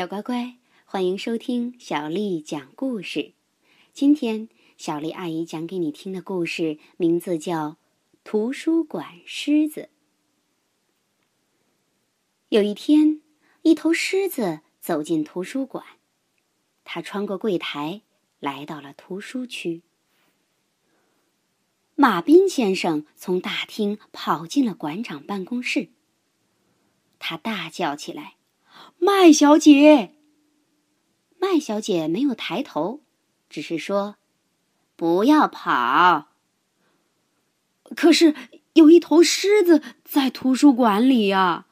小乖乖，欢迎收听小丽讲故事。今天，小丽阿姨讲给你听的故事名字叫《图书馆狮子》。有一天，一头狮子走进图书馆，它穿过柜台，来到了图书区。马斌先生从大厅跑进了馆长办公室，他大叫起来。麦小姐，麦小姐没有抬头，只是说：“不要跑。”可是有一头狮子在图书馆里呀。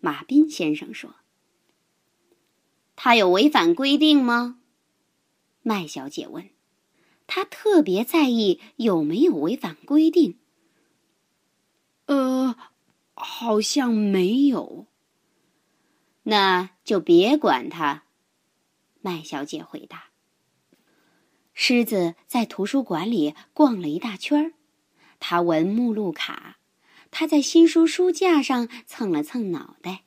马斌先生说：“他有违反规定吗？”麦小姐问。他特别在意有没有违反规定。呃，好像没有。那就别管他，麦小姐回答。狮子在图书馆里逛了一大圈儿，他闻目录卡，他在新书书架上蹭了蹭脑袋，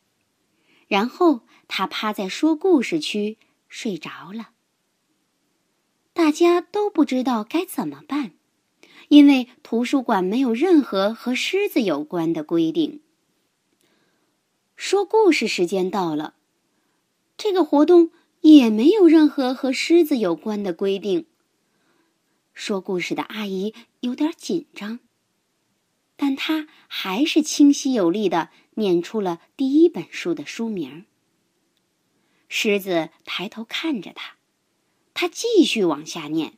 然后他趴在说故事区睡着了。大家都不知道该怎么办，因为图书馆没有任何和狮子有关的规定。说故事时间到了，这个活动也没有任何和狮子有关的规定。说故事的阿姨有点紧张，但她还是清晰有力的念出了第一本书的书名。狮子抬头看着他，他继续往下念。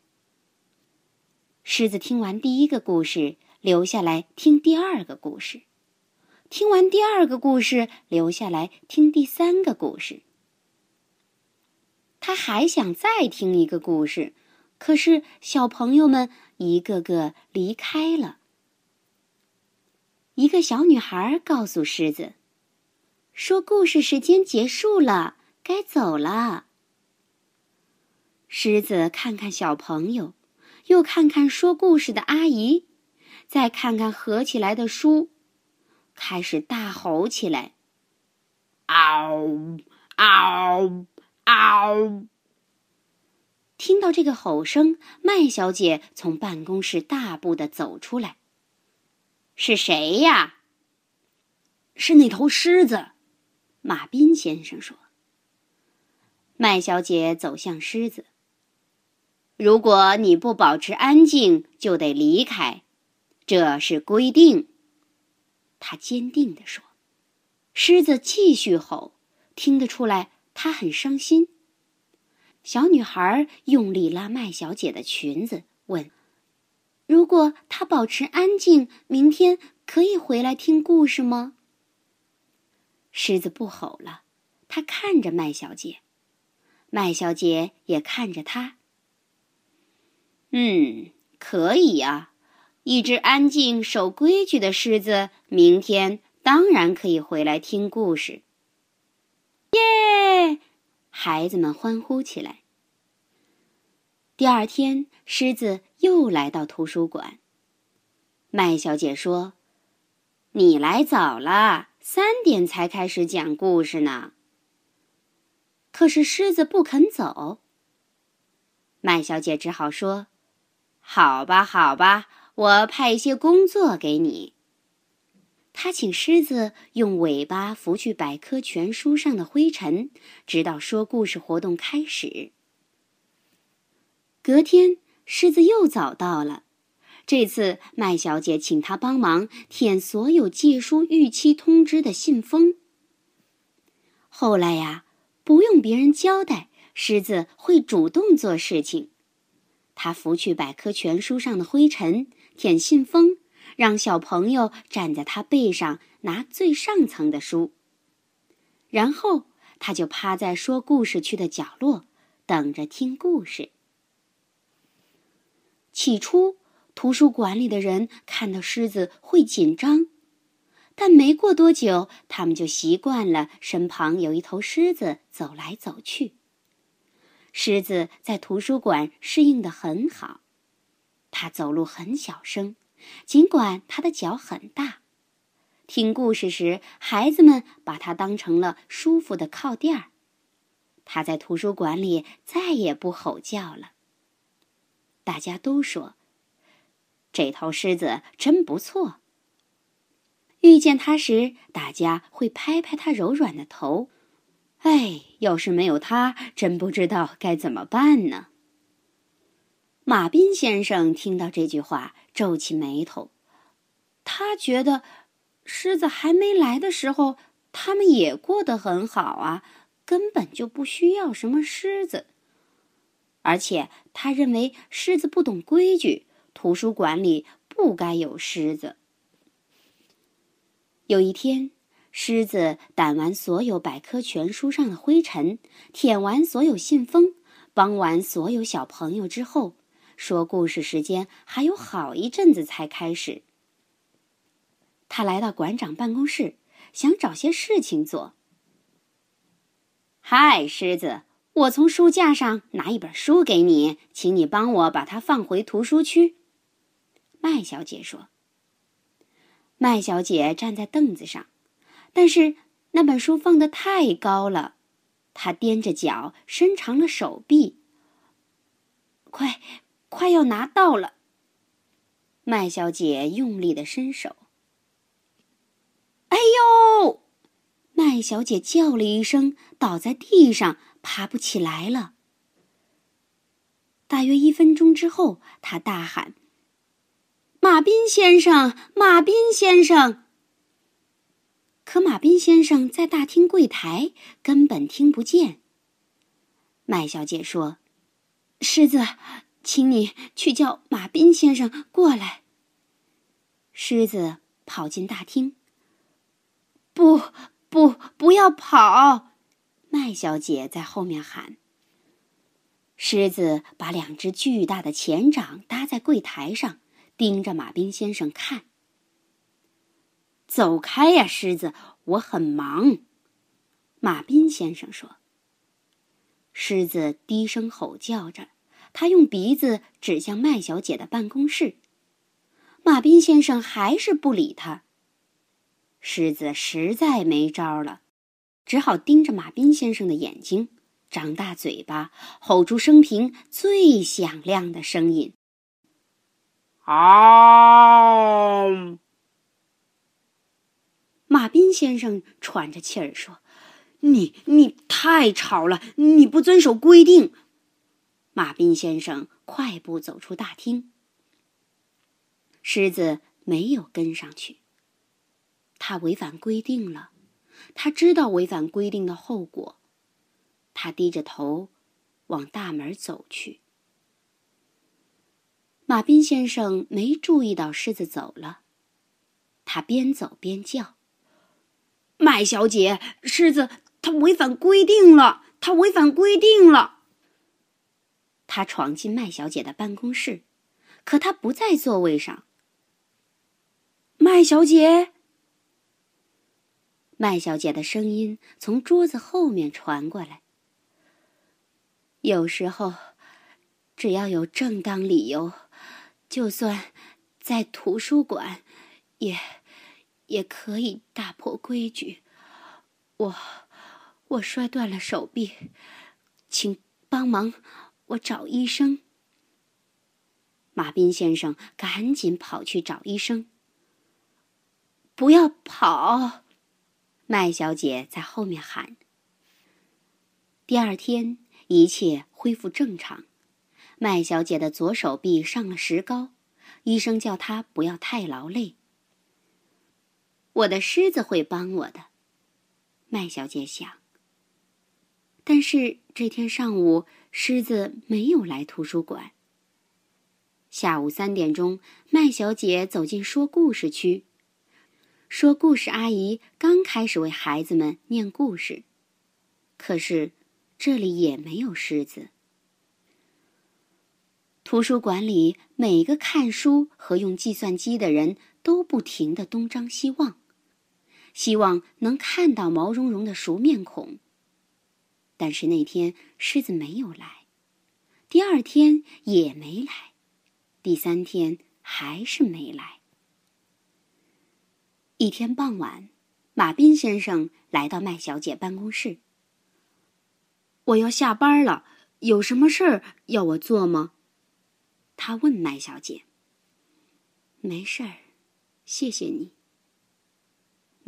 狮子听完第一个故事，留下来听第二个故事。听完第二个故事，留下来听第三个故事。他还想再听一个故事，可是小朋友们一个个离开了。一个小女孩告诉狮子：“说故事时间结束了，该走了。”狮子看看小朋友，又看看说故事的阿姨，再看看合起来的书。开始大吼起来：“嗷嗷嗷！”听到这个吼声，麦小姐从办公室大步的走出来。“是谁呀？”“是那头狮子。”马斌先生说。麦小姐走向狮子。“如果你不保持安静，就得离开，这是规定。”他坚定地说：“狮子继续吼，听得出来他很伤心。”小女孩用力拉麦小姐的裙子，问：“如果她保持安静，明天可以回来听故事吗？”狮子不吼了，他看着麦小姐，麦小姐也看着他。“嗯，可以呀。”一只安静、守规矩的狮子，明天当然可以回来听故事。耶！孩子们欢呼起来。第二天，狮子又来到图书馆。麦小姐说：“你来早了，三点才开始讲故事呢。”可是狮子不肯走。麦小姐只好说：“好吧，好吧。”我派一些工作给你。他请狮子用尾巴拂去百科全书上的灰尘，直到说故事活动开始。隔天，狮子又早到了。这次，麦小姐请他帮忙填所有借书逾期通知的信封。后来呀，不用别人交代，狮子会主动做事情。他拂去百科全书上的灰尘。舔信封，让小朋友站在他背上拿最上层的书。然后他就趴在说故事区的角落，等着听故事。起初，图书馆里的人看到狮子会紧张，但没过多久，他们就习惯了身旁有一头狮子走来走去。狮子在图书馆适应的很好。它走路很小声，尽管它的脚很大。听故事时，孩子们把它当成了舒服的靠垫儿，他在图书馆里再也不吼叫了。大家都说：“这头狮子真不错。”遇见它时，大家会拍拍它柔软的头。哎，要是没有他，真不知道该怎么办呢。马彬先生听到这句话，皱起眉头。他觉得，狮子还没来的时候，他们也过得很好啊，根本就不需要什么狮子。而且，他认为狮子不懂规矩，图书馆里不该有狮子。有一天，狮子掸完所有百科全书上的灰尘，舔完所有信封，帮完所有小朋友之后。说故事时间还有好一阵子才开始。他来到馆长办公室，想找些事情做。嗨，狮子，我从书架上拿一本书给你，请你帮我把它放回图书区。麦小姐说。麦小姐站在凳子上，但是那本书放得太高了，她踮着脚，伸长了手臂。快！快要拿到了，麦小姐用力的伸手。哎呦！麦小姐叫了一声，倒在地上，爬不起来了。大约一分钟之后，她大喊：“马彬先生，马彬先生！”可马彬先生在大厅柜台，根本听不见。麦小姐说：“狮子。”请你去叫马彬先生过来。狮子跑进大厅。不，不，不要跑！麦小姐在后面喊。狮子把两只巨大的前掌搭在柜台上，盯着马彬先生看。走开呀，狮子，我很忙。马斌先生说。狮子低声吼叫着。他用鼻子指向麦小姐的办公室，马斌先生还是不理他。狮子实在没招了，只好盯着马斌先生的眼睛，张大嘴巴，吼出生平最响亮的声音：“嗷！”马彬先生喘着气儿说：“你你太吵了，你不遵守规定。”马彬先生快步走出大厅。狮子没有跟上去。他违反规定了，他知道违反规定的后果。他低着头往大门走去。马彬先生没注意到狮子走了，他边走边叫：“麦小姐，狮子他违反规定了，他违反规定了。”他闯进麦小姐的办公室，可她不在座位上。麦小姐，麦小姐的声音从桌子后面传过来。有时候，只要有正当理由，就算在图书馆，也也可以打破规矩。我我摔断了手臂，请帮忙。我找医生。马斌先生赶紧跑去找医生。不要跑，麦小姐在后面喊。第二天，一切恢复正常。麦小姐的左手臂上了石膏，医生叫她不要太劳累。我的狮子会帮我的，麦小姐想。但是这天上午。狮子没有来图书馆。下午三点钟，麦小姐走进说故事区。说故事阿姨刚开始为孩子们念故事，可是这里也没有狮子。图书馆里每个看书和用计算机的人都不停的东张西望，希望能看到毛茸茸的熟面孔。但是那天狮子没有来，第二天也没来，第三天还是没来。一天傍晚，马斌先生来到麦小姐办公室。我要下班了，有什么事儿要我做吗？他问麦小姐。没事儿，谢谢你。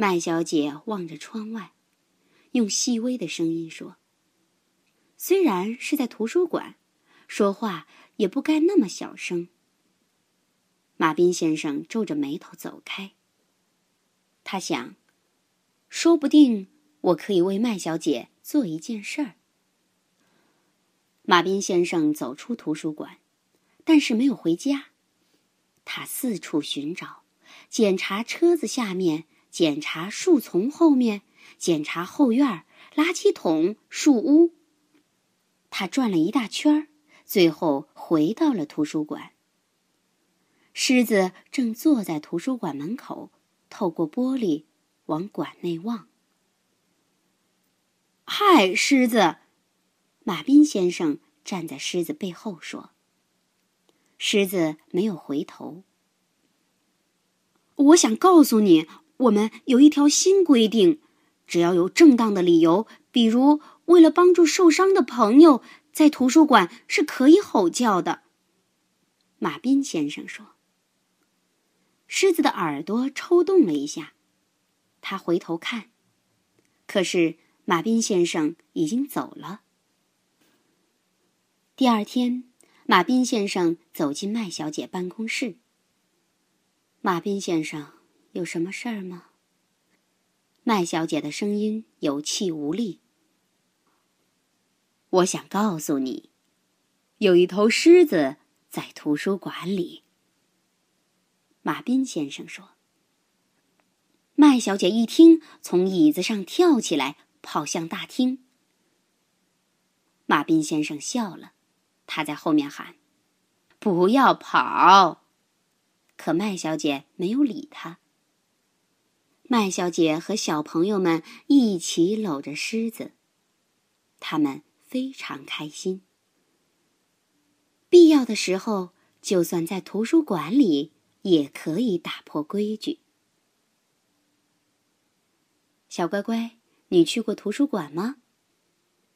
麦小姐望着窗外，用细微的声音说：“虽然是在图书馆，说话也不该那么小声。”马彬先生皱着眉头走开。他想，说不定我可以为麦小姐做一件事儿。马彬先生走出图书馆，但是没有回家。他四处寻找，检查车子下面，检查树丛后面，检查后院、垃圾桶、树屋。他转了一大圈最后回到了图书馆。狮子正坐在图书馆门口，透过玻璃往馆内望。“嗨，狮子！”马彬先生站在狮子背后说。狮子没有回头。我想告诉你，我们有一条新规定：只要有正当的理由，比如为了帮助受伤的朋友，在图书馆是可以吼叫的。马斌先生说。狮子的耳朵抽动了一下，他回头看，可是马斌先生已经走了。第二天，马斌先生走进麦小姐办公室。马斌先生，有什么事儿吗？麦小姐的声音有气无力。我想告诉你，有一头狮子在图书馆里。马彬先生说：“麦小姐一听，从椅子上跳起来，跑向大厅。”马彬先生笑了，他在后面喊：“不要跑！”可麦小姐没有理他。麦小姐和小朋友们一起搂着狮子，他们非常开心。必要的时候，就算在图书馆里。也可以打破规矩。小乖乖，你去过图书馆吗？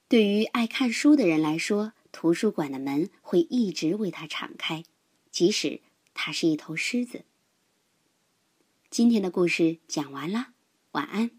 对于爱看书的人来说，图书馆的门会一直为他敞开，即使他是一头狮子。今天的故事讲完了，晚安。